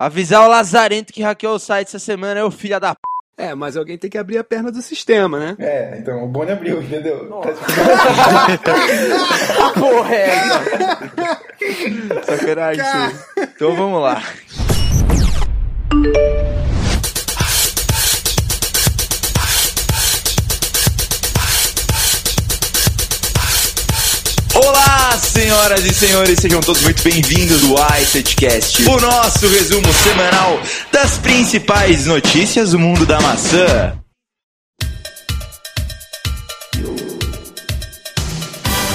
Avisar o Lazarento que hackeou o site essa semana é o filho da p. É, mas alguém tem que abrir a perna do sistema, né? É, então o Boni abriu, entendeu? Tá Porra, é. Sacanagem, isso. Então vamos lá. Olá, senhoras e senhores, sejam todos muito bem-vindos ao iSetcast, o nosso resumo semanal das principais notícias do mundo da maçã.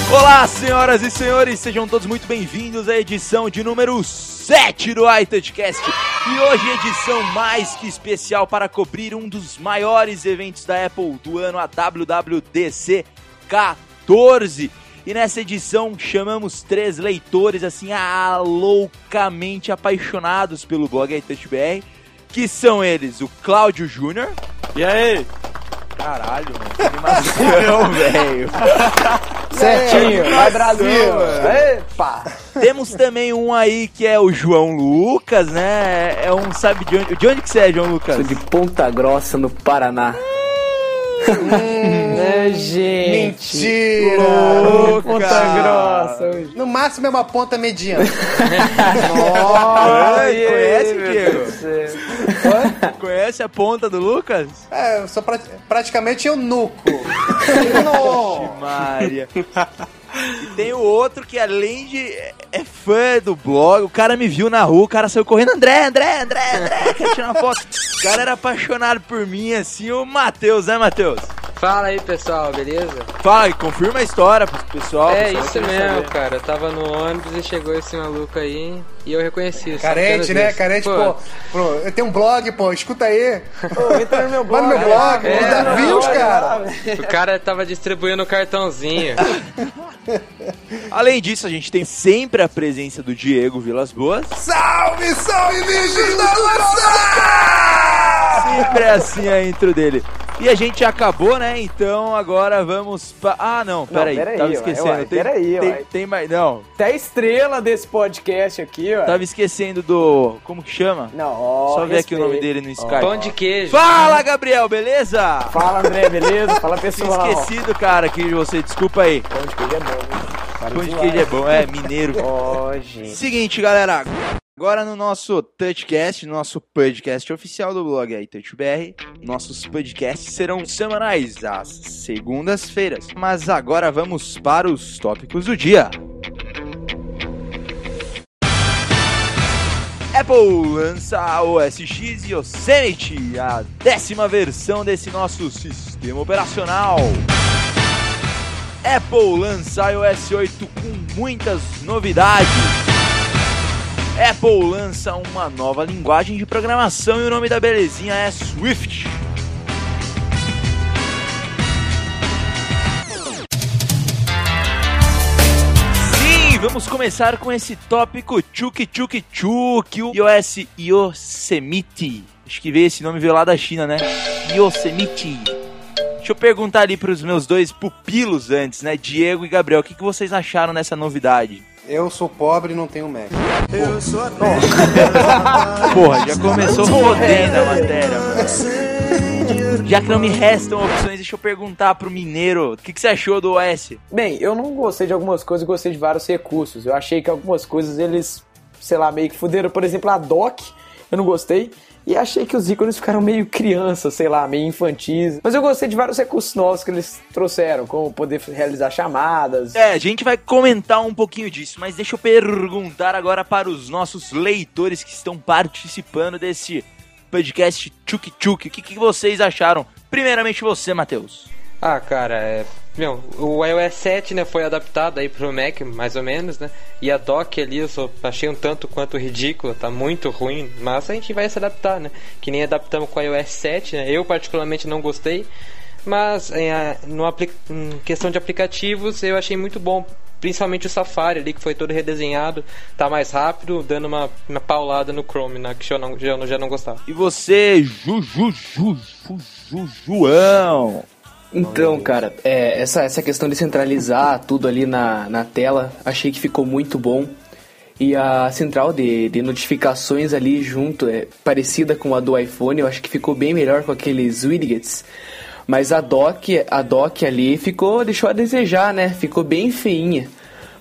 Olá, senhoras e senhores, sejam todos muito bem-vindos à edição de número 7 do iTouchcast. E hoje edição mais que especial para cobrir um dos maiores eventos da Apple do ano, a WWDC 14. E nessa edição chamamos três leitores assim ah, loucamente apaixonados pelo blog iTouchBR, que são eles o Cláudio Júnior. E aí? Caralho, mano, que animação, velho. Certinho, vai Brasil! Epa! Temos também um aí que é o João Lucas, né? É um, sabe de onde, de onde que você é, João Lucas? Sou de Ponta Grossa, no Paraná. É, gente! Mentira! Ponta Grossa! No máximo é uma ponta mediana. Oi, conhece, Diego? Conhece a ponta do Lucas? É, eu sou pra- praticamente eunuco. Maria. E tem o outro que além de é fã do blog, o cara me viu na rua, o cara saiu correndo, André, André, André, André, quer tirar uma foto. O cara era apaixonado por mim, assim, o Matheus, né, Matheus? Fala aí, pessoal, beleza? Fala, confirma a história pro pessoal. é pessoal isso mesmo, saber. cara. Eu tava no ônibus e chegou esse maluco aí e eu reconheci. só Carente, né? isso. Carente, pô. pô. Eu tenho um blog, pô. Escuta aí. Entra no meu Vai no meu blog, é, me dá não, views, cara. O cara tava distribuindo o cartãozinho. Além disso, a gente tem sempre a presença do Diego Vilas Boas. Salve, salve, da maçã! Sempre é assim a intro dele. E a gente acabou, né? Então agora vamos. Pa... Ah, não, peraí. peraí, tava ué, esquecendo. ué, tem, peraí, tem, ué. tem mais. Não, Até a estrela desse podcast aqui, ó. tava esquecendo do. Como que chama? Não, ó, Só ver aqui o nome dele no Skype. Pão de queijo. Fala, Gabriel, beleza? Fala, André, beleza? Fala, Tinha pessoal. esquecido, cara, aqui de você. Desculpa aí. Pão de queijo é bom, Pão de queijo é bom, é mineiro. Ó, gente. Seguinte, galera. Agora no nosso Touchcast, no nosso podcast oficial do blog aí, TouchBR, nossos podcasts serão semanais, às segundas-feiras. Mas agora vamos para os tópicos do dia. Apple lança o OS X Yosemite, a décima versão desse nosso sistema operacional. Apple lança iOS 8 com muitas novidades. Apple lança uma nova linguagem de programação e o nome da belezinha é Swift. Sim, vamos começar com esse tópico tchuk tchuk tchuk, o iOS Yosemite. Acho que veio esse nome veio lá da China, né? Yosemite. Deixa eu perguntar ali pros meus dois pupilos antes, né? Diego e Gabriel, o que, que vocês acharam dessa novidade? Eu sou pobre e não tenho Mac. Porra, já começou fodendo a matéria, mano. Já que não me restam opções, deixa eu perguntar pro mineiro, o que, que você achou do OS? Bem, eu não gostei de algumas coisas, eu gostei de vários recursos. Eu achei que algumas coisas eles, sei lá, meio que fuderam. Por exemplo, a dock, eu não gostei. E achei que os ícones ficaram meio crianças, sei lá, meio infantis. Mas eu gostei de vários recursos novos que eles trouxeram, como poder realizar chamadas. É, a gente vai comentar um pouquinho disso, mas deixa eu perguntar agora para os nossos leitores que estão participando desse podcast Tchuk Tchuk. O que, que vocês acharam? Primeiramente você, Matheus. Ah, cara, é. Meu, o iOS 7 né, foi adaptado aí pro Mac, mais ou menos, né? E a dock ali eu só achei um tanto quanto ridícula, tá muito ruim, mas a gente vai se adaptar, né? Que nem adaptamos com o iOS 7, né? Eu particularmente não gostei, mas em, a- no em questão de aplicativos eu achei muito bom. Principalmente o Safari ali, que foi todo redesenhado, tá mais rápido, dando uma, uma paulada no Chrome, né? Que eu não, não- já não gostava. E você, Ju, Ju, Ju, Ju, Ju, João. Então, cara, é, essa, essa questão de centralizar tudo ali na, na tela, achei que ficou muito bom. E a central de, de notificações ali junto é parecida com a do iPhone, eu acho que ficou bem melhor com aqueles widgets. Mas a dock, a dock ali ficou, deixou a desejar, né? Ficou bem feinha.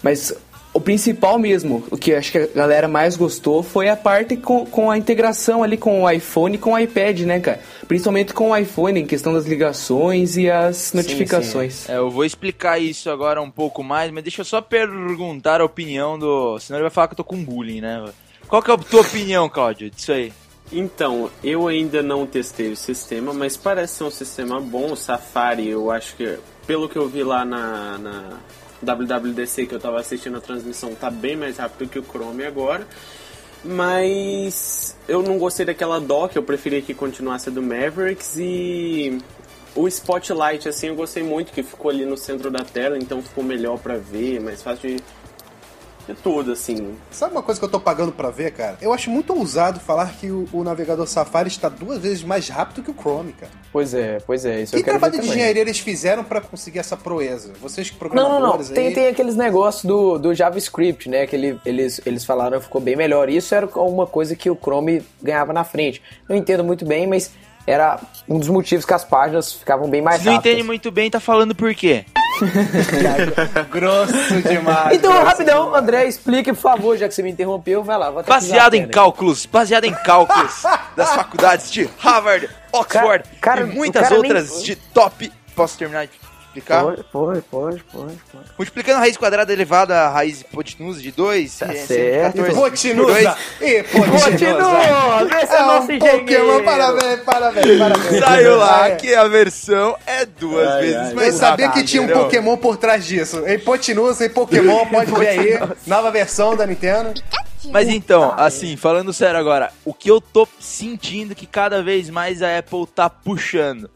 Mas o principal mesmo, o que eu acho que a galera mais gostou foi a parte com, com a integração ali com o iPhone e com o iPad, né, cara? Principalmente com o iPhone, em questão das ligações e as notificações. É, eu vou explicar isso agora um pouco mais, mas deixa eu só perguntar a opinião do. Senão ele vai falar que eu tô com bullying, né? Qual que é a tua opinião, Cláudio, disso aí? Então, eu ainda não testei o sistema, mas parece ser um sistema bom. O Safari, eu acho que, pelo que eu vi lá na, na WWDC que eu tava assistindo a transmissão, tá bem mais rápido que o Chrome agora. Mas eu não gostei daquela dock, eu preferia que continuasse a do Mavericks e o Spotlight, assim, eu gostei muito que ficou ali no centro da tela, então ficou melhor pra ver, mais fácil de, de tudo, assim. Sabe uma coisa que eu tô pagando pra ver, cara? Eu acho muito ousado falar que o, o navegador Safari está duas vezes mais rápido que o Chrome, cara. Pois é, pois é, isso Que eu quero ver trabalho de também. engenharia eles fizeram pra conseguir essa proeza? Vocês que Não, não, não. programadores Tem, aí... tem aqueles negócios do, do JavaScript, né? Que ele- eles, eles falaram que ficou bem melhor. Isso era uma coisa que o Chrome ganhava na frente. Não entendo muito bem, mas era um dos motivos que as páginas ficavam bem mais Se não rápidas. entende muito bem, tá falando por quê? Grosso demais. Então, grosso rapidão, demais. André, explique, por favor, já que você me interrompeu, vai lá. vou até pisar Baseado em cálculos, baseado em cálculos das faculdades de Harvard, Oxford Cara- cara, e muitas outras nem- de top. Posso terminar explicar? Pode, pode, pode, pode, pode. Multiplicando a raiz quadrada elevada à raiz hipotenusa de 2, Tá certo. Hipotenusa. Hipotenusa. Continua! Vê se é É um nosso engenheiro. Pokémon, parabéns, parabéns, parabéns. Saiu lá É. que a versão é duas Ai, vezes ai. mais Eu sabia que tinha um? Pokémon por trás disso. Hipotenusa e Pokémon, pode ver aí. Nova versão da Nintendo. Mas então, assim, falando sério agora, o que eu tô sentindo que cada vez mais a Apple tá puxando.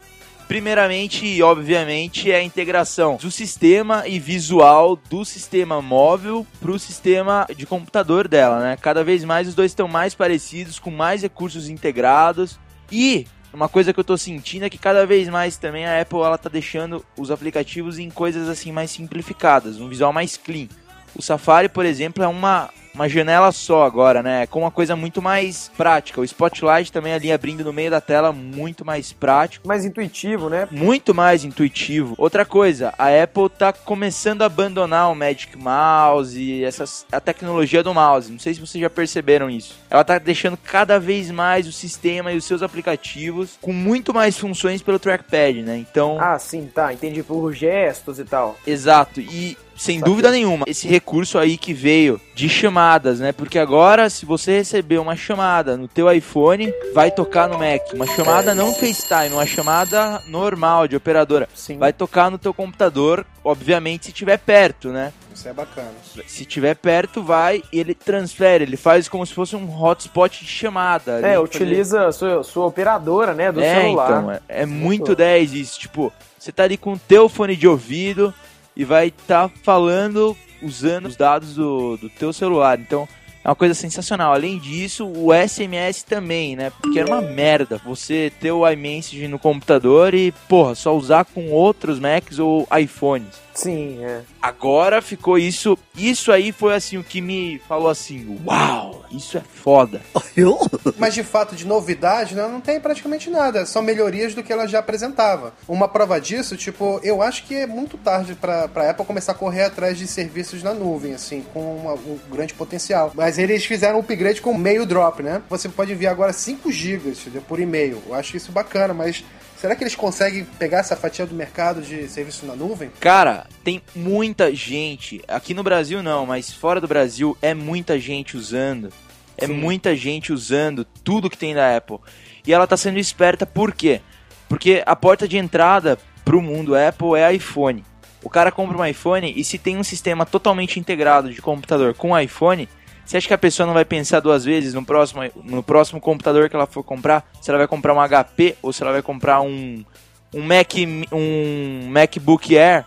Primeiramente e obviamente é a integração do sistema e visual do sistema móvel pro sistema de computador dela, né? Cada vez mais os dois estão mais parecidos, com mais recursos integrados e uma coisa que eu tô sentindo é que cada vez mais também a Apple ela tá deixando os aplicativos em coisas assim mais simplificadas, um visual mais clean. O Safari, por exemplo, é uma, uma janela só agora, né? Com uma coisa muito mais prática. O Spotlight também ali abrindo no meio da tela, muito mais prático. Mais intuitivo, né? Muito mais intuitivo. Outra coisa, a Apple tá começando a abandonar o Magic Mouse e essas, a tecnologia do mouse. Não sei se vocês já perceberam isso. Ela tá deixando cada vez mais o sistema e os seus aplicativos com muito mais funções pelo trackpad, né? Então, Ah, sim, tá. Entendi por gestos e tal. Exato, e sem dúvida nenhuma, esse recurso aí que veio de chamadas, né? Porque agora, se você receber uma chamada no teu iPhone, vai tocar no Mac. Uma chamada não FaceTime, uma chamada normal de operadora. Sim. Vai tocar no teu computador, obviamente, se tiver perto, né? Isso é bacana. Se tiver perto, vai e ele transfere, ele faz como se fosse um hotspot de chamada. É, utiliza sua, sua operadora, né, do é, celular. então, é, é muito 10 isso. Tipo, você tá ali com o teu fone de ouvido e vai estar falando, usando os dados do, do teu celular. Então, é uma coisa sensacional. Além disso, o SMS também, né? Porque era uma merda você ter o iMessage no computador e, porra, só usar com outros Macs ou iPhones. Sim, é. Agora ficou isso. Isso aí foi assim o que me falou assim: Uau, isso é foda. Mas de fato, de novidade, né, não tem praticamente nada. São melhorias do que ela já apresentava. Uma prova disso, tipo, eu acho que é muito tarde pra, pra Apple começar a correr atrás de serviços na nuvem, assim, com uma- um grande potencial. Mas eles fizeram um upgrade com meio drop, né? Você pode enviar agora 5 GB por e-mail. Eu acho isso bacana, mas será que eles conseguem pegar essa fatia do mercado de serviço na nuvem? Cara, tem muita gente, aqui no Brasil não, mas fora do Brasil é muita gente usando. É muita gente usando tudo que tem da Apple. E ela tá sendo esperta por quê? Porque a porta de entrada pro mundo Apple é iPhone. O cara compra um iPhone e se tem um sistema totalmente integrado de computador com iPhone, você acha que a pessoa não vai pensar duas vezes no próximo, no próximo computador que ela for comprar? Se ela vai comprar um HP ou se ela vai comprar um, um, Mac, um MacBook Air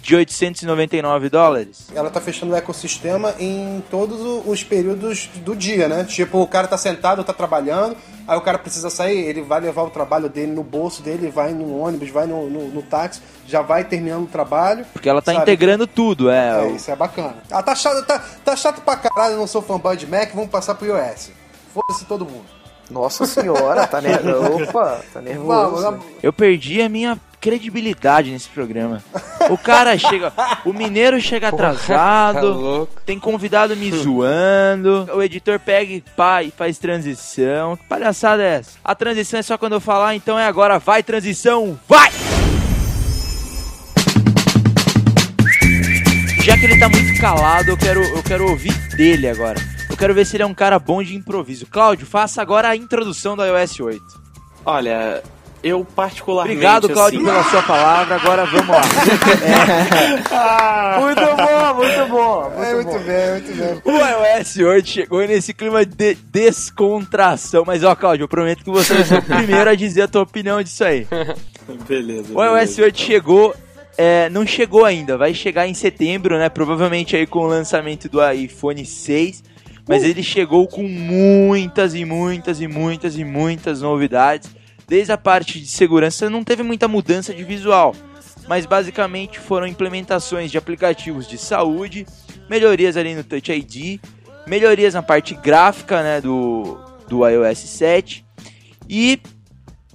de 899 dólares? ela tá fechando o ecossistema em todos os períodos do dia, né? Tipo, o cara tá sentado, tá trabalhando, Aí o cara precisa sair, ele vai levar o trabalho dele no bolso dele, vai no ônibus, vai no, no, no táxi, já vai terminando o trabalho. Porque ela tá sabe? integrando tudo, é. É, isso é bacana. Ah, tá chato, tá, tá chato pra caralho, eu não sou fanboy de Mac, vamos passar pro iOS. Foda-se todo mundo. Nossa senhora, tá nervoso. Opa, tá nervoso. Vamos. Eu perdi a minha credibilidade nesse programa. O cara chega. O mineiro chega Tá atrasado. louco. Tem convidado me zoando. O editor pega e pá e faz transição. Que palhaçada é essa? A transição é só quando eu falar, então é agora. Vai, transição, vai! Já que ele tá muito calado, eu quero, eu quero ouvir dele agora. Eu quero ver se ele é um cara bom de improviso. Cláudio, faça agora a introdução do iOS 8. Olha, eu particularmente. Obrigado, Cláudio, assim, pela sua palavra. Agora vamos lá. Muito bom, muito bom. É, muito bem, muito bem. O iOS 8 chegou nesse clima de descontração. Mas, ó, Cláudio, eu prometo que você vai ser o primeiro a dizer a tua opinião disso aí. Beleza. O iOS 8 chegou, é, não chegou ainda, vai chegar em setembro, né? Provavelmente aí com o lançamento do iPhone 6. Mas ele chegou com muitas e muitas e muitas e muitas novidades. Desde a parte de segurança não teve muita mudança de visual, mas basicamente foram implementações de aplicativos de saúde, melhorias ali no Touch ID, melhorias na parte gráfica, né, do do iOS 7 e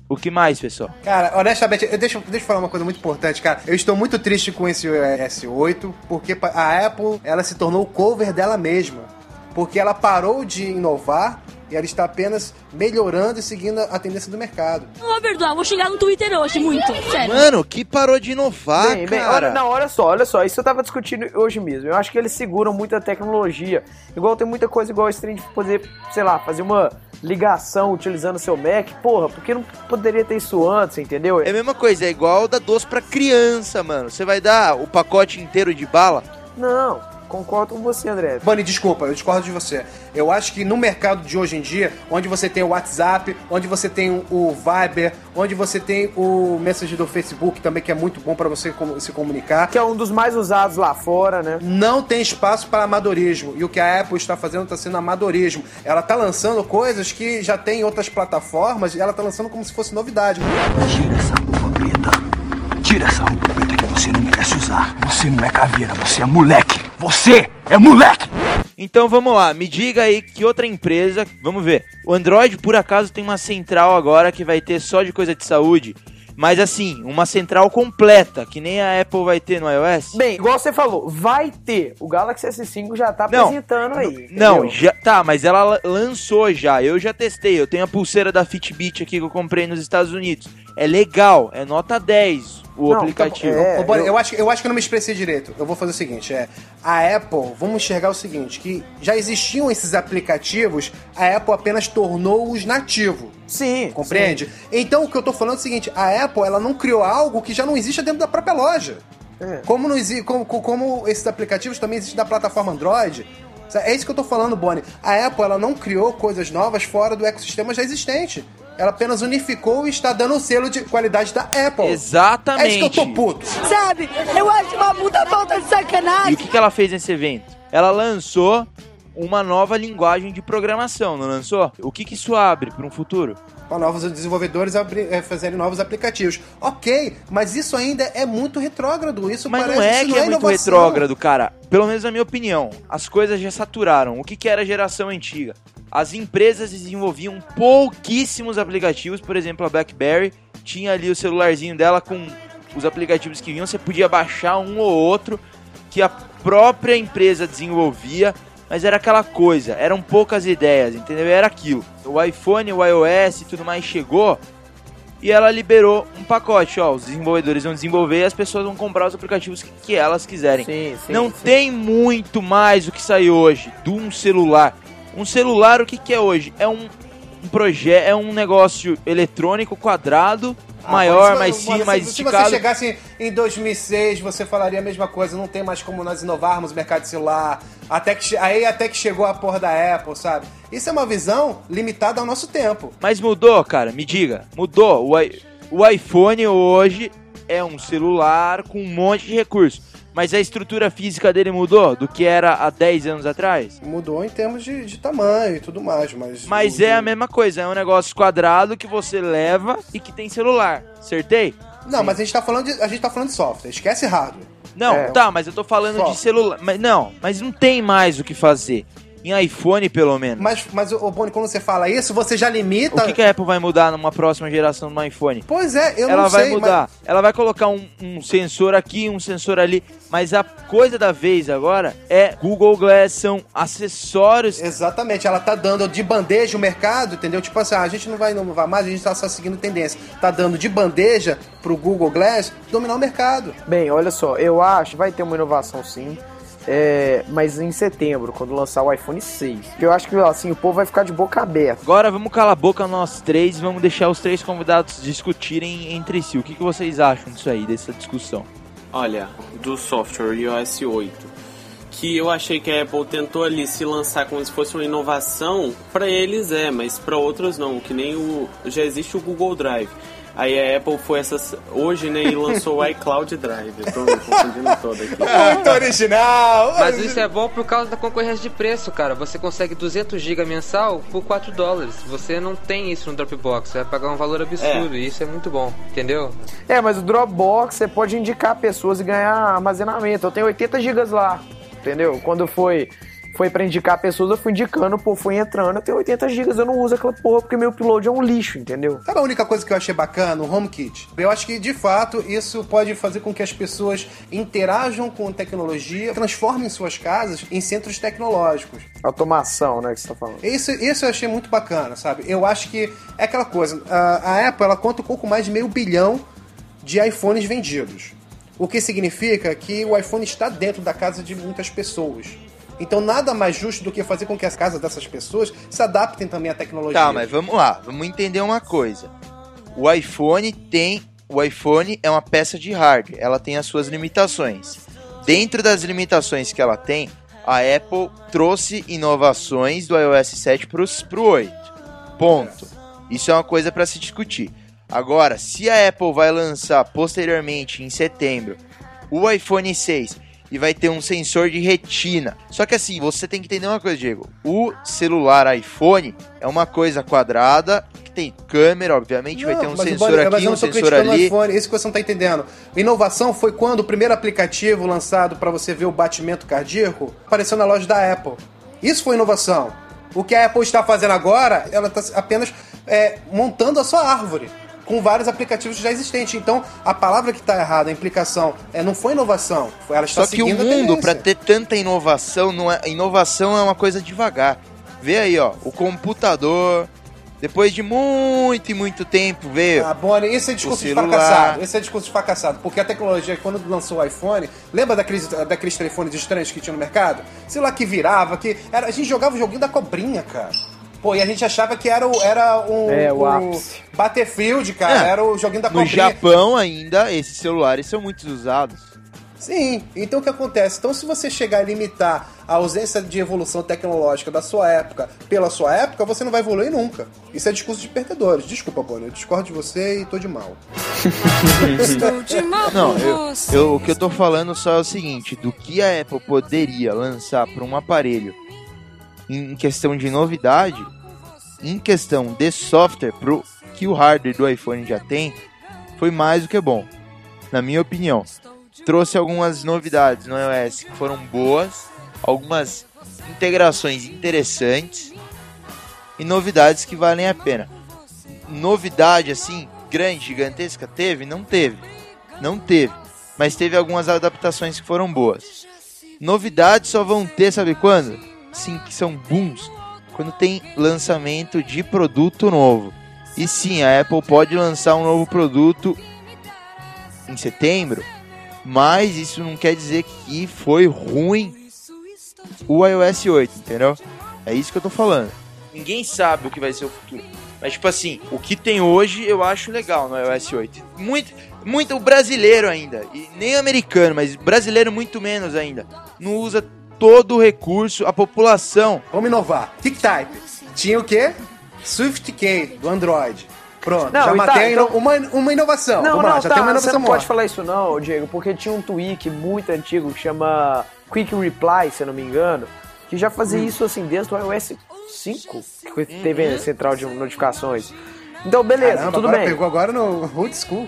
o que mais, pessoal? Cara, honestamente, eu- deixa, deixa eu falar uma coisa muito importante, cara. Eu estou muito triste com esse iOS 8, porque a Apple, ela se tornou o cover dela mesma. Porque ela parou de inovar e ela está apenas melhorando e seguindo a tendência do mercado. Não vou perdoar, vou xingar no Twitter hoje, muito, sério. Mano, que parou de inovar, Bem, bem, cara. olha, não, olha só, olha só, isso eu tava discutindo hoje mesmo. Eu acho que eles seguram muito a tecnologia. Igual tem muita coisa igual esse trem de poder, sei lá, fazer uma ligação utilizando seu Mac. Porra, por que não poderia ter isso antes, entendeu? É a mesma coisa, é igual dar doce pra criança, mano. Você vai dar o pacote inteiro de bala? Não, concordo com você, André. Bunny, desculpa, eu discordo de você. Eu acho que no mercado de hoje em dia, onde você tem o WhatsApp, onde você tem o Viber, onde você tem o Messenger do Facebook também, que é muito bom para você se comunicar, Que é um dos mais usados lá fora, né? não tem espaço para amadorismo. E o que a Apple está fazendo está sendo amadorismo. Ela está lançando coisas que já tem em outras plataformas e ela está lançando como se fosse novidade. Tira essa roupa preta. Tira essa roupa preta que você não merece usar. Você não é caveira, você é moleque. Você é moleque. Então vamos lá, me diga aí que outra empresa. Vamos ver. O Android, por acaso, tem uma central agora que vai ter só de coisa de saúde. Mas assim, uma central completa, que nem a Apple vai ter no iOS. Bem, igual você falou, vai ter. O Galaxy S5 já tá Não, apresentando aí. Não, entendeu? já tá, mas ela la- lançou já. Eu já testei. Eu tenho a pulseira da Fitbit aqui que eu comprei nos Estados Unidos. É legal, é nota 10 o Não, tá aplicativo. bom, é. Eu- eu... acho, que- eu acho que eu não me expressei direito. Eu vou fazer o seguinte: é a Apple, vamos enxergar o seguinte, que já existiam esses aplicativos, a Apple apenas tornou-os nativos. Sim. Compreende? Então o que eu tô falando é o seguinte: a Apple ela não criou algo que já não existe dentro da própria loja. É. Como, não como, como esses aplicativos também existem da plataforma Android. É isso que eu tô falando, Bonnie. A Apple ela não criou coisas novas fora do ecossistema já existente. Ela apenas unificou e está dando o selo de qualidade da Apple. Exatamente. É isso que eu tô puto. Sabe, eu acho uma puta falta de E sacanagem. o que, que ela fez nesse evento? Ela lançou uma nova linguagem de programação, não lançou? O que, que isso abre para um futuro? Para novos desenvolvedores abri- eh, fazerem novos aplicativos. Ok, mas isso ainda é muito retrógrado. Isso Mas parece não é isso que é muito inovação. retrógrado, cara. Pelo menos na minha opinião. As coisas já saturaram. O que, que era a geração antiga? As empresas desenvolviam pouquíssimos aplicativos. Por exemplo, a BlackBerry tinha ali o celularzinho dela com os aplicativos que vinham. Você podia baixar um ou outro que a própria empresa desenvolvia. Mas era aquela coisa, eram poucas ideias, entendeu? Era aquilo. O iPhone, o iOS e tudo mais chegou e ela liberou um pacote, ó, os desenvolvedores vão desenvolver e as pessoas vão comprar os aplicativos que, que elas quiserem. Sim, sim. Não sim. tem muito mais o que sai hoje de um celular. Um celular, o que, que é hoje? É um, um projeto, é um negócio eletrônico quadrado, Ah, maior, mas, mais fino, se- mais se, esticado. você chegasse em 2006, você falaria a mesma coisa. Não tem mais como nós inovarmos o mercado de celular. Até que, aí até que chegou a porra da Apple, sabe? Isso é uma visão limitada ao nosso tempo. Mas mudou, cara, me diga. Mudou. O, o iPhone hoje é um celular com um monte de recursos. Mas a estrutura física dele mudou do que era há 10 anos atrás? Mudou em termos de, de tamanho e tudo mais, mas. Mas o- é a mesma coisa, é um negócio quadrado que você leva e que tem celular. Acertei? Não, mas a gente tá falando de, a gente tá falando de software. Esquece hardware. Não, É. tá, mas eu tô falando Só. de celular. Mas não, mas não tem mais o que fazer. Em iPhone, pelo menos. Mas, mas ô Boni, quando você fala isso, você já limita. O que, que a Apple vai mudar numa próxima geração do iPhone? Pois é, eu ela não vai sei. mudar. Ela vai colocar um, um sensor aqui, um sensor ali. Mas a coisa da vez agora é Google Glass, são acessórios. Mas... Exatamente, ela tá dando de bandeja o mercado, entendeu? Tipo assim, ah, a gente não vai inovar mais, a gente tá só seguindo tendência. Tá dando de bandeja pro Google Glass dominar o mercado. Bem, olha só, eu acho que vai ter uma inovação sim. É, mas em setembro, quando lançar o iPhone 6. Eu acho que assim, o povo vai ficar de boca aberta. Agora vamos calar a boca nós três e vamos deixar os três convidados discutirem entre si. O que, que vocês acham disso aí, dessa discussão? Olha, do software iOS 8, que eu achei que a Apple tentou ali se lançar como se fosse uma inovação, pra eles é, mas pra outros não, que nem o já existe o Google Drive. Aí a Apple foi essas hoje, né, e lançou o iCloud Drive. Tô me confundindo todo aqui. Muito original! Mas isso é bom por causa da concorrência de preço, cara. Você consegue 200 GB mensal por 4 dólares. Você não tem isso no Dropbox. Você vai pagar um valor absurdo. E isso é muito bom, entendeu? É, mas o Dropbox você pode indicar pessoas e ganhar armazenamento. Eu tenho 80 gigas lá, entendeu? Quando foi foi para indicar pessoas, eu fui indicando, pô, fui entrando, eu tenho 80 gigas, eu não uso aquela porra porque meu upload é um lixo, entendeu? Sabe a única coisa que eu achei bacana? O HomeKit. Eu acho que, de fato, isso pode fazer com que as pessoas interajam com tecnologia, transformem suas casas em centros tecnológicos. Automação, né, que você tá falando. Isso, isso eu achei muito bacana, sabe? Eu acho que é aquela coisa. A, a Apple ela conta um pouco mais de meio bilhão de iPhones vendidos. O que significa que o iPhone está dentro da casa de muitas pessoas. Então nada mais justo do que fazer com que as casas dessas pessoas se adaptem também à tecnologia. Tá, mas vamos lá, vamos entender uma coisa. O iPhone tem. O iPhone é uma peça de hardware, ela tem as suas limitações. Dentro das limitações que ela tem, a Apple trouxe inovações do iOS 7 para o 8. Ponto. Isso é uma coisa para se discutir. Agora, se a Apple vai lançar posteriormente, em setembro, o iPhone 6 e vai ter um sensor de retina. Só que assim, você tem que entender uma coisa, Diego. O celular iPhone é uma coisa quadrada, que tem câmera, obviamente, vai ter um sensor mas aqui, não um sensor ali. iPhone, isso que você não tá entendendo. Inovação foi quando o primeiro aplicativo lançado para você ver o batimento cardíaco apareceu na loja da Apple. Isso foi inovação. O que a Apple está fazendo agora, ela está apenas é, montando a sua árvore com vários aplicativos já existentes. Então, a palavra que está errada, a implicação, é, não foi inovação. foi- Ela está Só que o mundo, para ter tanta inovação, não é, inovação é uma coisa devagar. Vê aí, ó, o computador, depois de muito e muito tempo, veio. Ah, Bonnie, esse é discurso de fracassado. Esse é discurso de fracassado. Porque a tecnologia, quando lançou o iPhone, lembra daqueles, daqueles telefones estranhos que tinha no mercado? Sei lá, que virava, que. Era, a gente jogava o joguinho da cobrinha, cara. Pô, e a gente achava que era, o, era um. É, o. Battlefield, cara. É. Era o joguinho da No cobrinha. Japão ainda, esses celulares são muito usados. Sim, então o que acontece? Então, se você chegar a limitar a ausência de evolução tecnológica da sua época pela sua época, você não vai evoluir nunca. Isso é discurso de perdedores. Desculpa, Bonnie, eu discordo de você e tô de mal. Não, eu, eu- o que eu tô falando só é o seguinte, do que a Apple poderia lançar para um aparelho em questão de novidade, em questão de software, pro que o hardware do iPhone já tem, foi mais do que bom, na minha opinião. Trouxe algumas novidades no iOS que foram boas, algumas integrações interessantes e novidades que valem a pena. Novidade assim, grande, gigantesca, teve? Não teve. Não teve. Mas teve algumas adaptações que foram boas. Novidades só vão ter, sabe quando? Sim, que são booms. Quando tem lançamento de produto novo. E sim, a Apple pode lançar um novo produto em setembro. Mas isso não quer dizer que foi ruim o iOS 8, entendeu? É isso que eu tô falando. Ninguém sabe o que vai ser o futuro. Mas, tipo assim, o que tem hoje eu acho legal no iOS 8. Muito, muito brasileiro ainda. E nem americano, mas brasileiro muito menos ainda. Não usa todo o recurso, a população. Vamos inovar. TickType. Tinha o quê? SwiftKey, do Android. Pronto, Não, já tá, matei então- uma, uma inovação. Não, Vamos lá, não, já tá, tem uma você inovação não pode falar isso não, Diego, porque tinha um tweak muito antigo que chama Quick Reply, se eu não me engano, que já fazia Hum. isso assim desde o iOS 5, que teve a central de notificações. Então, beleza, Caramba, tudo agora bem. pegou agora no old school.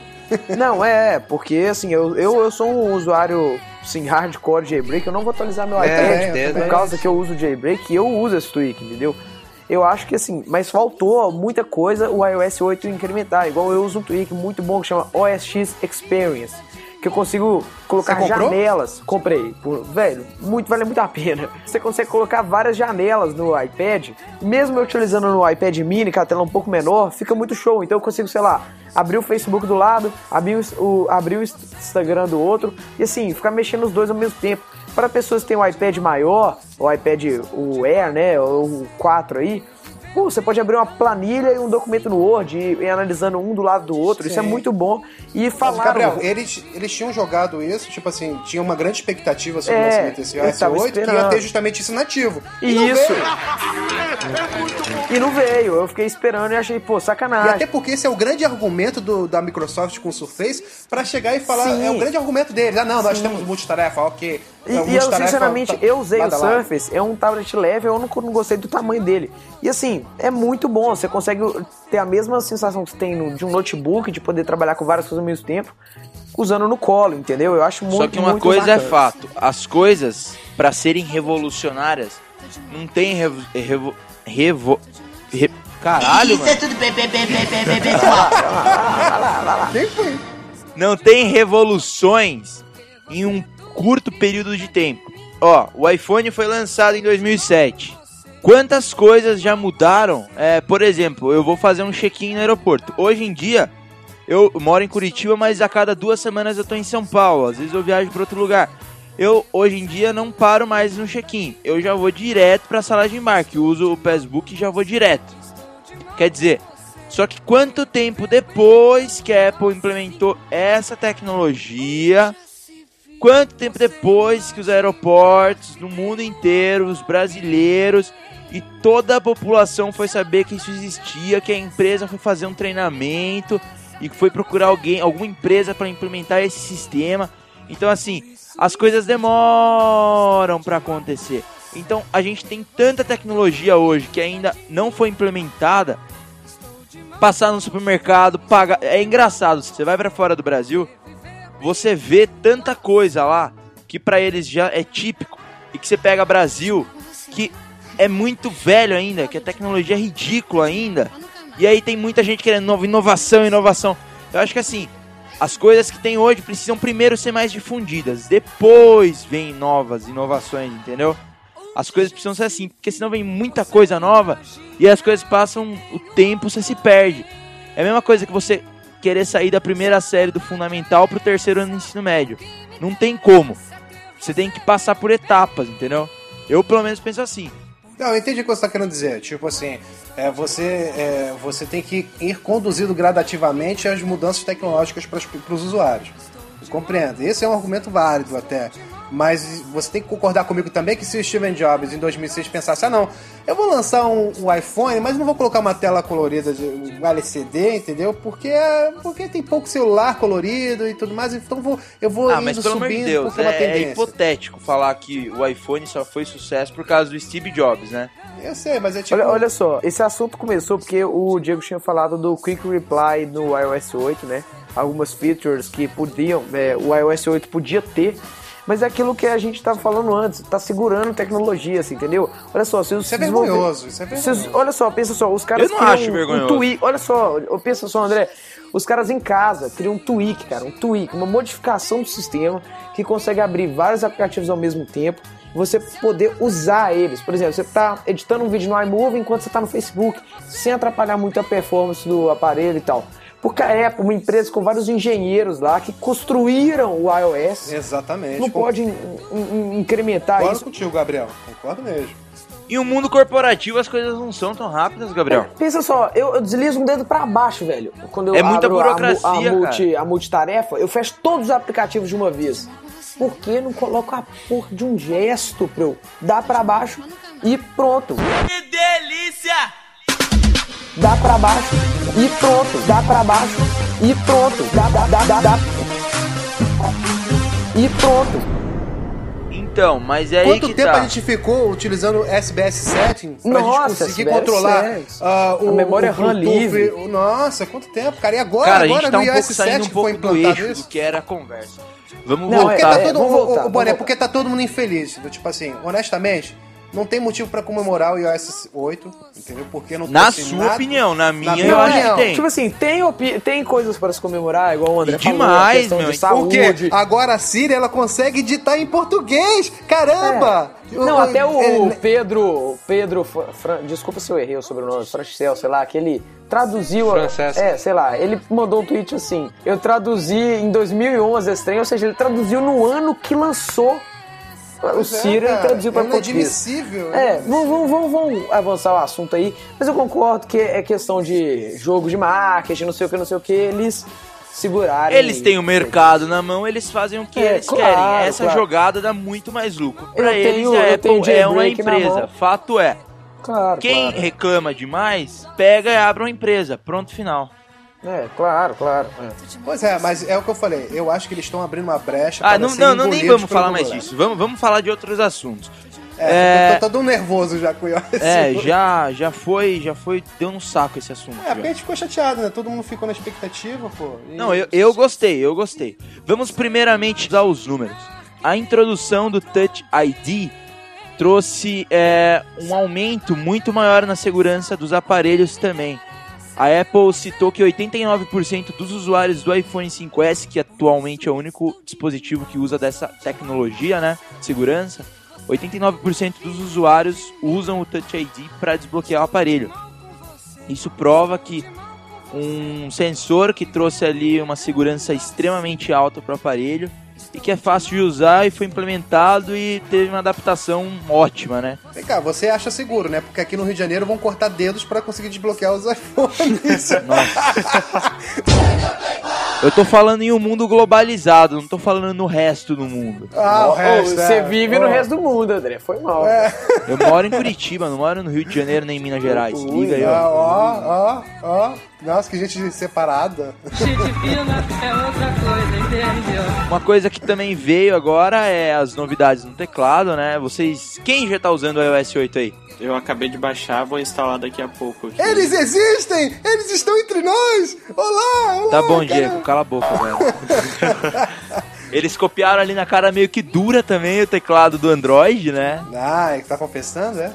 Não, é, porque assim, eu, eu, eu sou um usuário assim, hardcore jailbreak, eu não vou atualizar meu É, iPad eu por também. causa que eu uso jailbreak e eu uso esse tweak, entendeu? Eu acho que assim, mas faltou muita coisa o iOS 8 incrementar. Igual eu uso um tweak muito bom que chama OS X Experience. Que eu consigo colocar Você comprou? janelas. Comprei. Por- velho, muito, vale muito a pena. Você consegue colocar várias janelas no iPad. Mesmo eu utilizando no iPad mini, com a tela um pouco menor, fica muito show. Então eu consigo, sei lá, abrir o Facebook do lado, abrir o, o- abrir o Instagram do outro. E assim, ficar mexendo os dois ao mesmo tempo. Para pessoas que têm um iPad maior, o iPad, o Air, né, ou o 4 aí, pô, você pode abrir uma planilha e um documento no Word e ir analisando um do lado do outro. Isso é Sim. muito bom. E Mas, falaram... Gabriel, eles, eles tinham jogado isso, tipo assim, tinha uma grande expectativa sobre É, o lançamento desse iOS tava 8, que ia ter justamente isso nativo. E não Isso. veio. E não veio. Eu fiquei esperando e achei, pô, E sacanagem. até porque esse é o grande argumento do- da Microsoft com o Surface pra chegar e falar. Sim. É o grande argumento deles. Ah, não, nós temos multitarefa, ok. E, É, e eu, multitarefa sinceramente, tá- eu usei o nada lá. Surface, é um tablet leve, eu não, não gostei do tamanho dele. E assim, é muito bom, você consegue ter a mesma sensação que você tem no- de um notebook, de poder trabalhar com várias coisas ao mesmo tempo, usando no colo, entendeu? Eu acho muito Só que uma coisa é bacana. fato, as coisas pra serem revolucionárias não tem revo, revo, revo, re- caralho, mano. tudo bem, bem. Quem foi? Não tem revoluções em um curto período de tempo. Ó, o iPhone foi lançado em 2007. Quantas coisas já mudaram? É, por exemplo, eu vou fazer um check-in no aeroporto. Hoje em dia, eu moro em Curitiba, mas a cada duas semanas eu tô em São Paulo. Às vezes eu viajo para outro lugar. Eu, hoje em dia, não paro mais no check-in. Eu já vou direto para a sala de embarque. Uso o Passbook e já vou direto. Quer dizer, só que quanto tempo depois que a Apple implementou essa tecnologia, quanto tempo depois que os aeroportos no mundo inteiro, os brasileiros e toda a população foi saber que isso existia, que a empresa foi fazer um treinamento e foi procurar alguém, alguma empresa para implementar esse sistema. Então assim, as coisas demoram para acontecer. Então a gente tem tanta tecnologia hoje que ainda não foi implementada passar no supermercado, pagar. É engraçado, você vai pra fora do Brasil, você vê tanta coisa lá que pra eles já é típico e que você pega Brasil que é muito velho ainda, que a tecnologia é ridícula ainda. E aí tem muita gente querendo nova inovação, inovação. Eu acho que assim, as coisas que tem hoje precisam primeiro ser mais difundidas, depois vem novas inovações, entendeu? As coisas precisam ser assim, porque senão vem muita coisa nova e as coisas passam o tempo, você se perde. É a mesma coisa que você querer sair da primeira série do fundamental pro terceiro ano do ensino médio. Não tem como. Você tem que passar por etapas, entendeu? Eu pelo menos penso assim. Não, eu entendi o que você está querendo dizer. Tipo assim, é, você, é, você tem que ir conduzindo gradativamente as mudanças tecnológicas para os usuários. Compreendo. Esse é um argumento válido até. Mas você tem que concordar comigo também que se o Steven Jobs em 2006 pensasse, ah não, eu vou lançar um, um iPhone, mas não vou colocar uma tela colorida de um LCD, entendeu? Porque, porque tem pouco celular colorido e tudo mais, então vou, eu vou Ah, indo mas pelo subindo de Deus, porque é uma é, é hipotético falar que o iPhone só foi sucesso por causa do Steve Jobs, né? Eu sei, mas é tipo... Olha, olha só, esse assunto começou porque o Diego tinha falado do Quick Reply no iOS 8, né? Algumas features que podiam, é, o iOS 8 podia ter, mas é aquilo que a gente estava falando antes, tá segurando tecnologia, assim, entendeu? Olha só, se os Isso é vergonhoso, isso é vergonhoso. olha só, pensa só, os caras Eu não criam acho um, vergonhoso. um tweak, olha só, pensa só, André, os caras em casa criam um tweak, cara, um tweak, uma modificação do sistema que consegue abrir vários aplicativos ao mesmo tempo, você poder usar eles. Por exemplo, você tá editando um vídeo no iMovie enquanto você tá no Facebook, sem atrapalhar muito a performance do aparelho e tal. Porque a Apple, uma empresa com vários engenheiros lá que construíram o iOS, Exatamente. não pode in- in- incrementar Concordo isso. contigo, Gabriel. Concordo mesmo. Em um mundo corporativo as coisas não são tão rápidas, Gabriel. Pensa só, eu, eu deslizo um dedo pra baixo, velho. Quando eu É muita abro a burocracia, a, multi, cara. a multitarefa, eu fecho todos os aplicativos de uma vez. Por que não coloco a porra de um gesto pra eu dar pra baixo e pronto? Que delícia! Dá pra baixo e pronto. Dá pra baixo e pronto. Dá, dá, dá, dá, dá. E pronto. Então, mas é aí Quanto que tempo tá. a gente ficou utilizando o SBS Setting pra Nossa, gente conseguir SBS controlar Settings. ah, o A memória o RAM livre. O- Nossa, quanto tempo, cara. E agora, Cara, a agora gente tá no um pouco iOS saindo 7 um que foi pouco do implantado eixo isso? do que era a conversa. Vamos Não, Porque voltar. tá é, todo, vamos o- o- voltar, o, Boné, porque tá todo mundo infeliz. Tipo assim, honestamente, não tem motivo pra comemorar o iOS 8, entendeu? Porque não Na sua nada- opinião, na minha, minha eu acho opinião. que tem. Tipo assim, tem, opi- tem coisas para se comemorar, igual o André E falou, demais, questão meu, de saúde. Agora a Siri, ela consegue editar em português. Caramba! Não, O- até o é, Pedro, o Pedro, Fra- Fran- desculpa se eu errei o sobrenome, Francel, sei lá, que ele traduziu, Francesco. é, sei lá, ele mandou um tweet assim, eu traduzi em 2011 esse trem, ou seja, ele traduziu no ano que lançou o é, ele cara, traduziu para é português. inadmissível. É, vamos, vamos, vamos, vamos avançar o assunto aí, mas eu concordo que é questão de jogo de marketing, não sei o que, não sei o que, eles segurarem. Eles têm o mercado na mão, eles fazem o que É, eles claro, querem. Essa claro. jogada dá muito mais lucro. Pra eles, tenho- a Apple é uma empresa. Fato é. Claro, Quem claro. reclama demais, pega e abre uma empresa. Pronto, final. É, claro, claro. é. Pois é, mas é o que eu falei. Eu acho que eles estão abrindo uma brecha. Ah, para não, não, não nem vamos falar mais disso. Vamos, vamos falar de outros assuntos. É, É. eu tô todo nervoso já com o iOS. É, já, já foi, já foi, deu um saco esse assunto. É, já. porque a gente ficou chateado, né? Todo mundo ficou na expectativa, pô. E- Não, eu, eu gostei, eu gostei. Vamos primeiramente dar os números. A introdução do Touch ID trouxe é, um aumento muito maior na segurança dos aparelhos também. A Apple citou que 89% dos usuários do iPhone 5S, que atualmente é o único dispositivo que usa dessa tecnologia, né, segurança, 89% dos usuários usam o Touch ID para desbloquear o aparelho. Isso prova que um sensor que trouxe ali uma segurança extremamente alta para o aparelho e que é fácil de usar e foi implementado e teve uma adaptação ótima, né? Vem cá, você acha seguro, né? Porque aqui no Rio de Janeiro vão cortar dedos pra conseguir desbloquear os iPhones. Eu tô falando em um mundo globalizado, não tô falando no resto do mundo. ah, o resto, você é. vive no Ó, resto do mundo, André. Foi mal. Eu moro em Curitiba, não moro no Rio de Janeiro nem em Minas Gerais. Liga aí, ah, ó. Ó, ó, ó. Nossa, que gente separada. Uma coisa que também veio agora é as novidades no teclado, né? Vocês. Quem já tá usando o iOS 8 aí? Eu acabei de baixar, vou instalar daqui a pouco. Aqui. Eles existem! Eles estão entre nós! Olá! olá Tá bom, cara. Diego, cala a boca, velho. Eles copiaram ali na cara meio que dura também o teclado do Android, né? Ah, é que tá confessando, é?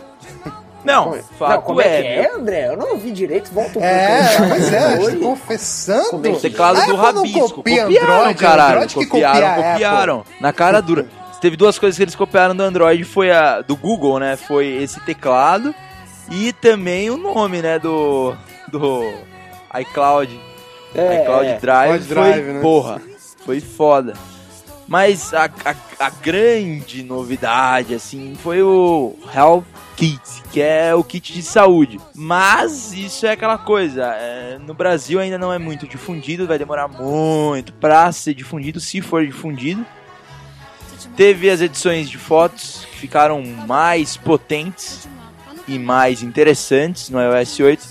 Não, Não, fato como é, que é, é, André? Eu não ouvi direito. Volta um É, pouco. pois é, tá confessando. É que O teclado A do Apple não Rabisco. copia Copiaram, Android, caralho. Android que copiaram, copia a Apple. copiaram. Na cara dura. Teve duas coisas que eles copiaram do Android, foi a do Google, né? Foi esse teclado e também o nome, né, do do iCloud. É, iCloud é. Drive, foi, Drive, né? porra, foi foda. Mas a, a, a grande novidade, assim, foi o Health Kit, que é o kit de saúde. Mas isso é aquela coisa, é, no Brasil ainda não é muito difundido, vai demorar muito pra ser difundido, se for difundido. Teve as edições de fotos que ficaram mais potentes e mais interessantes no iOS 8.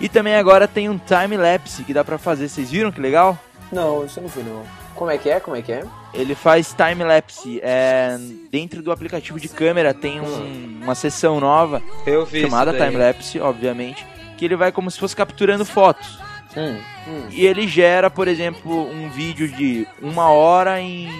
E também agora tem um time-lapse que dá pra fazer. Vocês viram que legal? Não, isso eu não vi, não. Como é que é? Como é que é? Ele faz time-lapse. É, dentro do aplicativo de câmera tem um- uma seção nova Eu vi chamada isso daí. time-lapse, obviamente, que ele vai como se fosse capturando fotos. Hum. E ele gera, por exemplo, um vídeo de uma hora em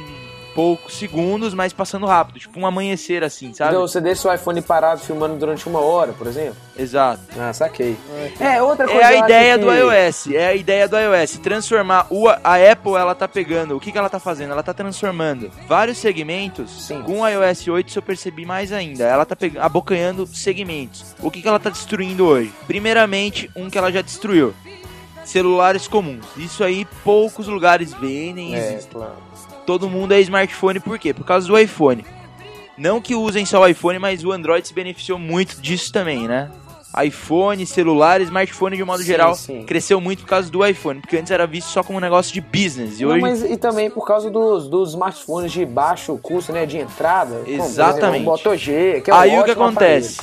poucos segundos, mas passando rápido, tipo um amanhecer assim, sabe? Então você deixa o iPhone parado filmando durante uma hora, por exemplo? Exato. Ah, saquei. É, outra coisa É a ideia que- do iOS, é a ideia do iOS, transformar o a Apple ela tá pegando, o que que ela tá fazendo? Ela tá transformando vários segmentos. Sim. Com o iOS 8 isso eu percebi mais ainda. Ela tá pegando, abocanhando segmentos. O que que ela tá destruindo hoje? Primeiramente, um que ela já destruiu. Celulares comuns. Isso aí poucos lugares vendem, É, existem. claro. Todo mundo é smartphone por quê? Por causa do iPhone. Não que usem só o iPhone, mas o Android se beneficiou muito disso também, né? iPhone, celular, smartphone de um modo Sim, geral sim. cresceu muito por causa do iPhone, porque antes era visto só como um negócio de business. E Não, hoje mas e também por causa dos, dos smartphones de baixo custo, né, de entrada. como, Exatamente. o Moto G, que é um Aí o que acontece?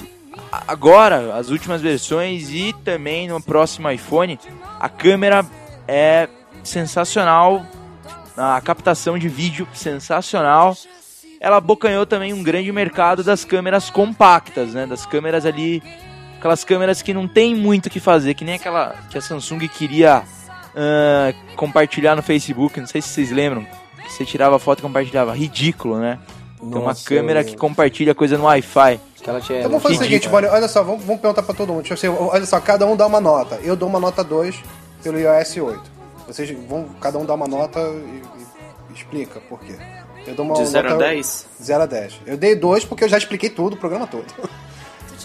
a- agora, as últimas versões e também no próximo iPhone, a câmera é sensacional, a captação de vídeo sensacional. Ela abocanhou também um grande mercado das câmeras compactas, né? Das câmeras ali, aquelas câmeras que não tem muito o que fazer, que nem aquela que a Samsung queria ah, compartilhar no Facebook, não sei se vocês lembram, que você tirava foto e compartilhava, ridículo, né? Tem uma Nossa, câmera que compartilha coisa no Wi-Fi. Então vamos fazer o seguinte. Bonnie, olha só, vamos, vamos perguntar pra todo mundo. Deixa eu ser- olha só, cada um dá uma nota. Eu dou uma nota 2 pelo iOS 8. Vocês vão cada um dar uma nota e, e explica por quê. Eu dou uma De 0 a nota 10? 0 a 10. Eu dei 2 porque eu já expliquei tudo, o programa todo.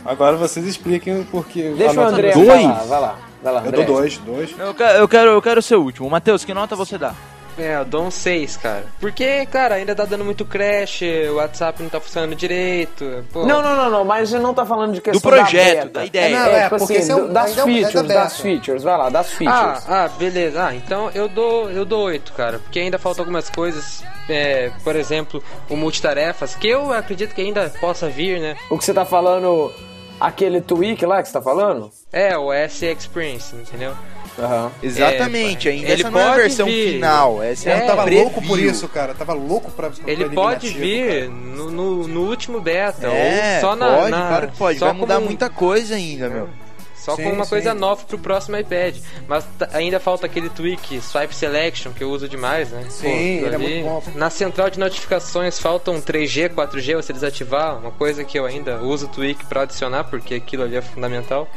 Agora vocês expliquem porque. Deixa a o André dois. falar. Vai lá, vai lá. Eu dou 2, 2. Eu quero, eu quero, eu quero ser o último. Matheus, que nota você dá? É, eu dou um 6, cara. Porque, cara, ainda tá dando muito crash, o WhatsApp não tá funcionando direito. Pô. Não, não, não, não, mas não tá falando de questão Do projeto, da, beta. da ideia. É, não, É, é, tipo porque assim, é do- das é da features, das features, vai lá, das Ah, features. ah, beleza. Ah, então eu dou, eu dou 8, cara. Porque ainda faltam algumas coisas. É, por exemplo, o multitarefas, que eu acredito que ainda possa vir, né? O que você tá falando, aquele tweak lá que você tá falando? É, o S Experience, entendeu? Aham. Exatamente, É, ainda ele essa não é a versão vir. final. Essa é, É, Eu tava preview. louco por isso, cara. Tava louco pra. Ele pra pode vir no, no, no último beta, É, ou só na. pode, na- claro que pode. só Vai mudar muita coisa ainda, meu. Só Sim, com uma sim. coisa nova pro próximo iPad. Mas t- ainda falta aquele tweak, Swipe Selection, que eu uso demais, né? Sim, ele é muito bom. Na central de notificações faltam 3G, 4G, você desativar. Uma coisa que eu ainda uso o tweak pra adicionar, porque aquilo ali é fundamental.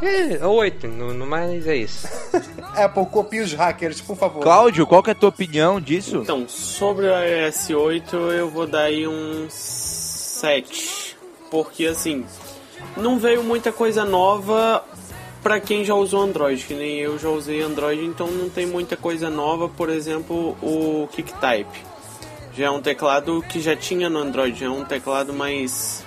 E 8, no, no mais é isso. Apple, copia os hackers, por favor. Cláudio, qual que é a tua opinião disso? Então, sobre o iOS 8, eu vou dar aí um 7. Porque, assim, não veio muita coisa nova pra quem já usou Android, que nem eu já usei Android, então não tem muita coisa nova. Por exemplo, o QuickType. Já é um teclado que já tinha no Android, já é um teclado mais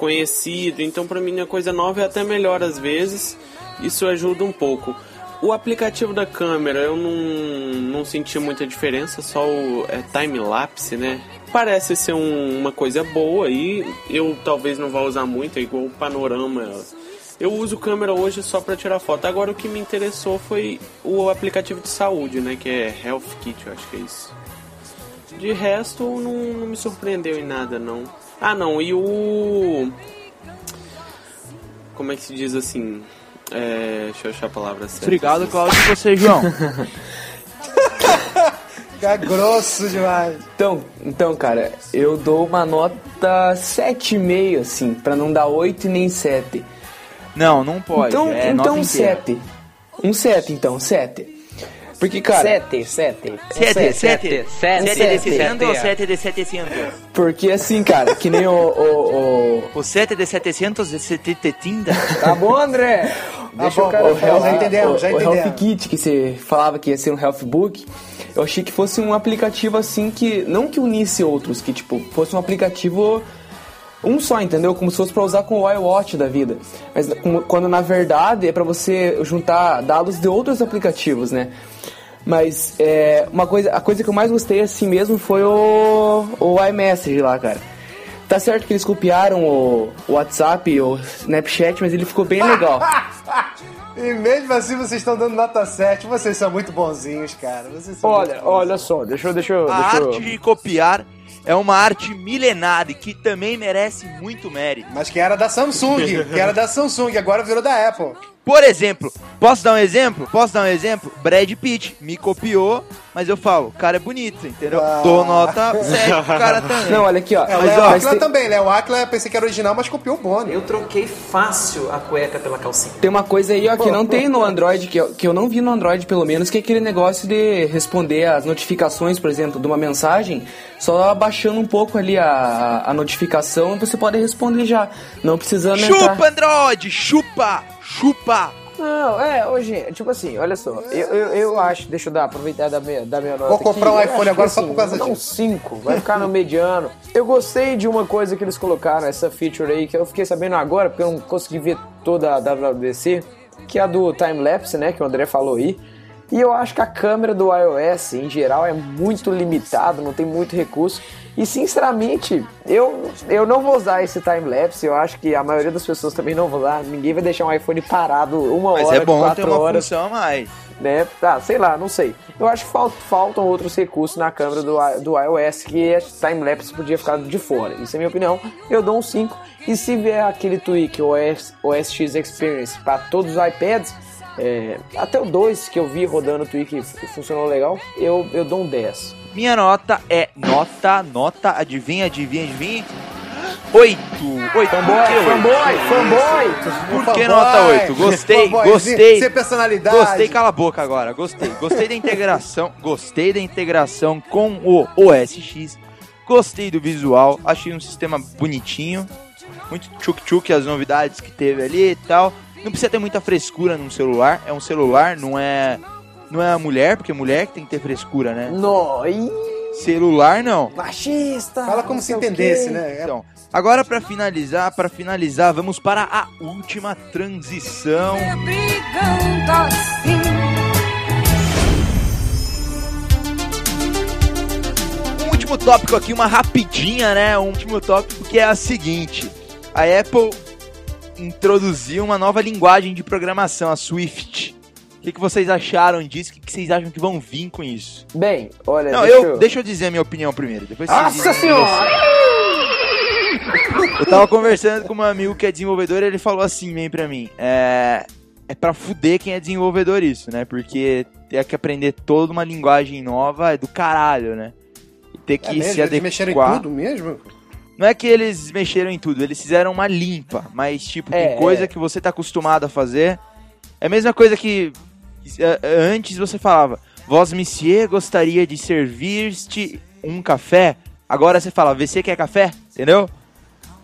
conhecido, então pra mim é coisa nova e até melhor às vezes. Isso ajuda um pouco. O aplicativo da câmera eu não, não senti muita diferença, só o é, time-lapse, né? Parece ser um- uma coisa boa e eu talvez não vá usar muito, é igual o panorama. Eu uso câmera hoje só para tirar foto. Agora o que me interessou foi o aplicativo de saúde, né? Que é Health Kit, eu acho que é isso. De resto, não, não me surpreendeu em nada, não. Ah, não, e o. Como é que se diz assim? É, deixa eu achar a palavra certa. Obrigado, Cláudio, e você, João. Fica grosso demais. Então, então, cara, eu dou uma nota 7,5, assim, pra não dar 8 e nem 7. Não, não pode. então, é então nota um inteira. 7. Um 7, então, 7. Porque, cara, Sete, sete. Sete, sete. Sete, de sete, 600 ou sete. de 700? porque assim, cara, que nem o. o, o O 7 de 700 de 730? Tá bom, André? Deixa bom, o cara bom, falar. já entendemos, o, já o Health entendemos. Kit que você falava que ia ser um Health Book, eu achei que fosse um aplicativo assim que não que unisse outros, que tipo fosse um aplicativo um só, entendeu? Como se fosse pra usar com o iWatch da vida. Mas como- quando na verdade é pra você juntar dados de outros aplicativos, né? Mas é, uma coisa, a coisa que eu mais gostei assim mesmo foi o, o iMessage lá, cara. Tá certo que eles copiaram o, o WhatsApp, o Snapchat, mas ele ficou bem legal. E mesmo assim vocês estão dando nota 7. Vocês são muito bonzinhos, cara. Vocês são Olha, muito olha só, deixa eu. Deixa eu A deixa eu- arte de copiar é uma arte milenar e que também merece muito mérito. Mas que era da Samsung, que era da Samsung, agora virou da Apple. Por exemplo, posso dar um exemplo? Posso dar um exemplo? Brad Pitt me copiou, mas eu falo, o cara é bonito, entendeu? Ah. Dou nota 7 pro cara também. Não, olha aqui, ó. É, o Mas, ó, tem, também, Léo Aquila pensei que era original, mas copiou o Bono. Eu troquei fácil a cueca pela calcinha. tem uma coisa aí, ó, que não tem no Android, que eu, que eu não vi no Android, pelo menos, que é aquele negócio de responder as notificações, por exemplo, de uma mensagem, só abaixando um pouco ali a, a notificação, você pode responder já, não precisando entrar. Chupa, Android! Chupa! Chupa! Não, é, hoje, tipo assim, olha só, eu, eu, eu acho, deixa eu dar, aproveitar da minha, da minha nota Vou comprar um iPhone agora que, só por causa um disso. 5, vai ficar no mediano. Eu gostei de uma coisa que eles colocaram, essa feature aí, que eu fiquei sabendo agora, porque eu não consegui ver toda a WWDC, que é a do time-lapse, né, que o André falou aí. E eu acho que a câmera do iOS, em geral, é muito limitada, não tem muito recurso. E sinceramente, eu, eu não vou usar esse time-lapse. Eu acho que a maioria das pessoas também não vai usar. Ninguém vai deixar um iPhone parado uma Mas hora, é bom quatro ter uma horas. função a mais. Né? Ah, sei lá, não sei. Eu acho que fal- faltam outros recursos na câmera do, do iOS que a time-lapse podia ficar de fora. Isso é minha opinião. Eu dou um 5. E se vier aquele tweak, o OS, OS X Experience, para todos os iPads, é, até o 2 que eu vi rodando o tweak fu- funcionou legal, eu, eu dou um 10. Minha nota é nota, nota, adivinha, adivinha, adivinha. 8. 8. Fanboy, fanboy, fanboy! Por que Fanboy, nota 8? Gostei, fanboyzinho, gostei. Sem personalidade. Gostei, cala a boca agora. Gostei. Gostei da integração. Gostei da integração com o OS X. Gostei do visual. Achei um sistema bonitinho. Muito tchuk-tchuk as novidades que teve ali e tal. Não precisa ter muita frescura num celular. É um celular, não é. Não é a mulher, porque mulher que tem que ter frescura, né? No, Celular não. machista! Fala como se entendesse, né? Então, agora pra finalizar, para finalizar, vamos para a última transição. Um último tópico aqui, uma rapidinha, né? Um último tópico que é a seguinte: a Apple introduziu uma nova linguagem de programação, a Swift. O que, que vocês acharam disso? O que, que vocês acham que vão vir com isso? Bem, olha, Não, deixa eu, deixa eu dizer a minha opinião primeiro. Depois vocês Nossa senhora! Eu tava conversando com um amigo que é desenvolvedor e ele falou assim meio pra mim: é, é pra fuder quem é desenvolvedor isso, né? Porque ter que aprender toda uma linguagem nova é do caralho, né? E ter que É mesmo? se Eles mexeram em adequar. tudo mesmo? Não é que eles mexeram em tudo, eles fizeram uma limpa, mas tipo, É, tem coisa é. que você tá acostumado a fazer. É a mesma coisa que é, antes você falava, Vos Monsieur gostaria de servir-te um café. Agora você fala, você quer café? Entendeu?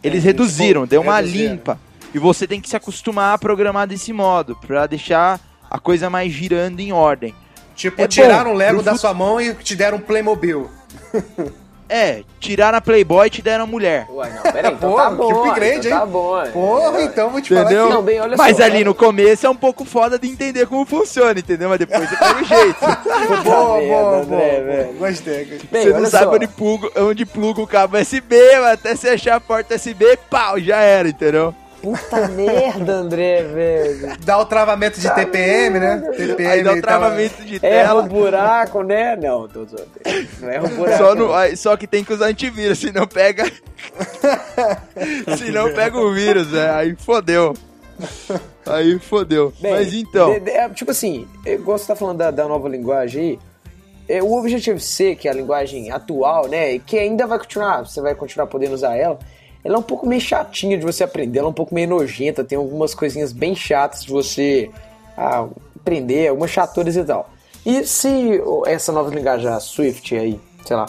Eles É, reduziram, deu uma reduziram. limpa. E você tem que se acostumar a programar desse modo, pra deixar a coisa mais girando em ordem. Tipo, É tiraram bom, o Lego da fut- sua mão e te deram um Playmobil. É, tiraram a Playboy e te deram a mulher. Ué, não, peraí, então Pô, tá que bom. upgrade, então Tá hein? bom. é. Porra, então vou te Entendeu? falar Não, bem, olha Mas só. ali no começo é um pouco foda de entender como funciona, entendeu? Mas depois você pega o jeito. que... Boa, boa, André, boa. velho. Gostei. gostei. Bem, você não sabe só. onde pluga, onde pluga o cabo USB, mas até você achar a porta USB, pau, já era, entendeu? Puta merda, André, velho. Dá o travamento de TPM, né? TPM Aí dá o travamento de Erra o tela. buraco, né? Não, tô zoando. Não erra o buraco. Só, no, não. aí- só que tem que usar antivírus, senão pega. senão pega o vírus, né? Aí fodeu. Aí fodeu. Bem, Mas então. de- de- é, tipo assim, eu gosto de tá falando da, da nova linguagem aí. É, o Objective-C, que é a linguagem atual, né? e Que ainda vai continuar, você vai continuar podendo usar ela. Ela é um pouco meio chatinha de você aprender, ela é um pouco meio nojenta, tem algumas coisinhas bem chatas de você ah, aprender, algumas chaturas e tal. E se essa nova linguagem, a Swift aí, sei lá,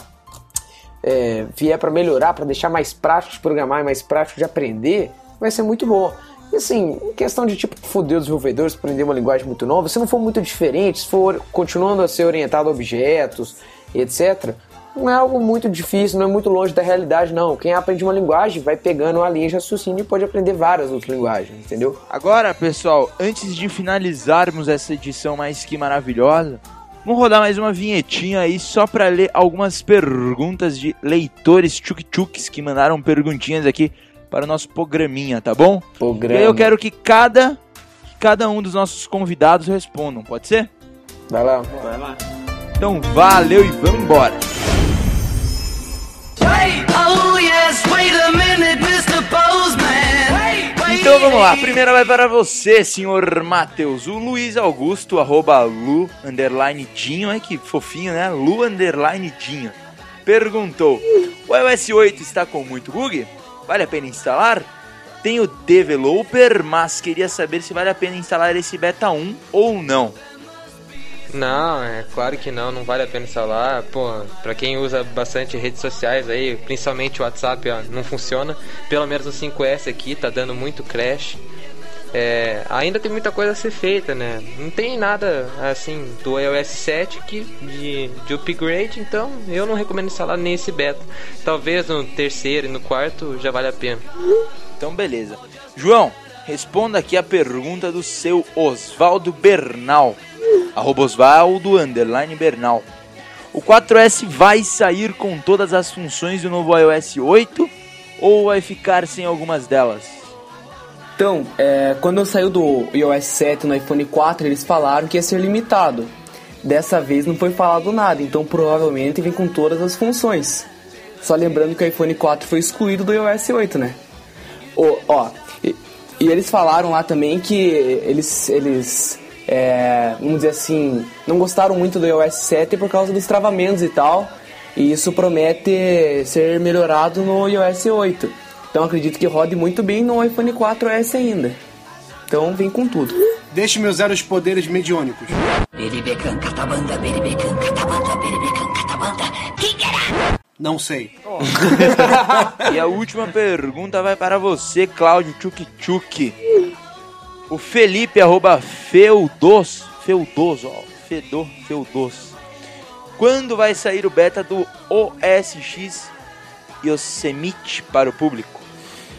é, vier para melhorar, para deixar mais prático de programar mais prático de aprender, vai ser muito bom. E assim, questão de tipo foder os desenvolvedores, aprender uma linguagem muito nova, se não for muito diferente, se for continuando a ser orientado a objetos, etc., não é algo muito difícil, não é muito longe da realidade, não. Quem aprende uma linguagem vai pegando uma linha de raciocínio e pode aprender várias outras linguagens, entendeu? Agora, pessoal, antes de finalizarmos essa edição mais que maravilhosa, vamos rodar mais uma vinhetinha aí só pra ler algumas perguntas de leitores tchuk-tchuks que mandaram perguntinhas aqui para o nosso programinha, tá bom? E Programa. aí eu quero que cada, que cada um dos nossos convidados respondam, pode ser? Vai lá. Vai lá. Então valeu e vamos embora! Então vamos lá, a primeira vai para você, senhor Matheus. O Luiz Augusto, arroba Lu, underline Dinho, é que fofinho, né? Lu, underline Dinho. Perguntou, o iOS 8 está com muito bug? Vale a pena instalar? Tenho developer, mas queria saber se vale a pena instalar esse beta 1 ou não. Não, é claro que não, não vale a pena instalar. Pô, pra quem usa bastante redes sociais aí, principalmente o WhatsApp, ó, não funciona. Pelo menos o 5S aqui tá dando muito crash. É, ainda tem muita coisa a ser feita, né? Não tem nada assim do iOS 7 que, de, de upgrade, então eu não recomendo instalar nem esse beta. Talvez no terceiro e no quarto já vale a pena. Então beleza. João, responda aqui a pergunta do seu Oswaldo Bernal. Arroba Osvaldo, underline Bernal. O 4S vai sair com todas as funções do novo iOS 8 ou vai ficar sem algumas delas? Então, é, quando saiu do iOS 7 no iPhone 4, eles falaram que ia ser limitado. Dessa vez não foi falado nada, então provavelmente vem com todas as funções. Só lembrando que o iPhone 4 foi excluído do iOS 8, né? Ó, e, e eles falaram lá também que eles, eles é, vamos dizer assim, não gostaram muito do iOS 7 por causa dos travamentos e tal. E isso promete ser melhorado no iOS 8. Então acredito que rode muito bem no iPhone 4S ainda. Então vem com tudo. Deixe-me usar os poderes mediônicos. Não sei. e a última pergunta vai para você, Cláudio Tchuk Tchuk. O Felipe, arroba Feudos, ó, Fedor Feudos. Quando vai sair o beta do OS X Yosemite para o público?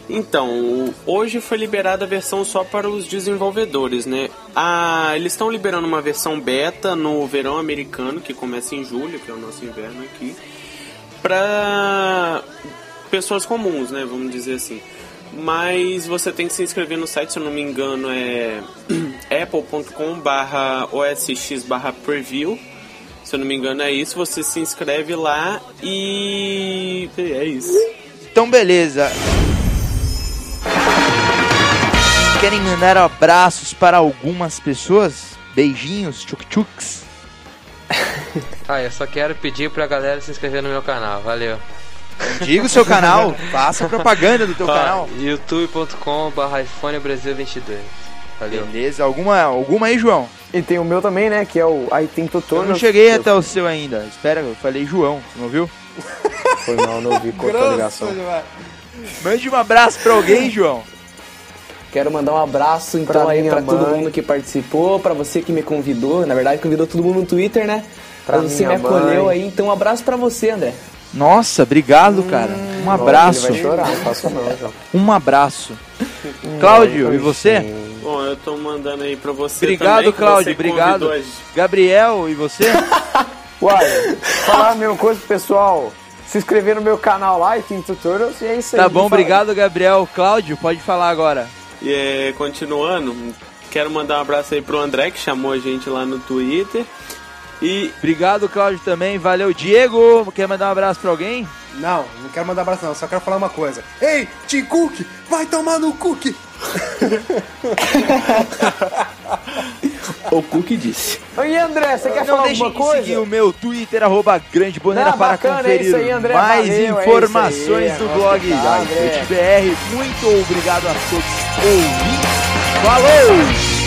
Então, hoje foi liberada a versão só para os desenvolvedores, né? Ah, eles estão liberando uma versão beta no verão americano, que começa em julho, que é o nosso inverno aqui, para pessoas comuns, né? Vamos dizer assim. Mas você tem que se inscrever no site, se eu não me engano, é apple.com barra osx barra preview. Se eu não me engano é isso, você se inscreve lá e é isso. Então beleza. Querem mandar abraços para algumas pessoas? Beijinhos, tchuk-tchuks. ah, eu só quero pedir pra galera se inscrever no meu canal. Valeu. Diga o seu canal, faça propaganda do teu ah, canal. youtube.com.br iPhone Brasil 22. Valeu. Beleza, alguma, alguma aí, João? E tem o meu também, né? Que é o I Think Tutorial. Eu não cheguei até o seu ainda. Espera, eu falei João, não ouviu? Foi mal, não ouvi, cortou a ligação. Mande um abraço pra alguém, João. Quero mandar um abraço então pra aí pra mãe. todo mundo que participou, pra você que me convidou. Na verdade, convidou todo mundo no Twitter, né? Pra você me acolheu mãe. aí. Então, um abraço pra você, André. Nossa, obrigado, cara. Um abraço. Ele vai chorar, não faço não, João. Um abraço. Cláudio, e você? Bom, eu tô mandando aí pra você Obrigado, também, Cláudio, obrigado. Gabriel, e você? Uai, falar a mesma coisa pro pessoal. Se inscrever no meu canal lá, tem tutorials, e é isso aí. Tá bom, obrigado, Gabriel. Cláudio, pode falar agora. E é, continuando, quero mandar um abraço aí pro André, que chamou a gente lá no Twitter. E obrigado, Cláudio, também. Valeu, Diego. Quer mandar um abraço pra alguém? Não, não quero mandar um abraço, não. Só quero falar uma coisa. Ei, Tim Cook, vai tomar no Cook! o Cook disse. E André, você quer não falar alguma coisa? seguir o meu Twitter, arroba Grande Boneira, para conferir aí, André, mais valeu, é informações é aí, do blog BR. Muito obrigado a todos ouvintes. Falou!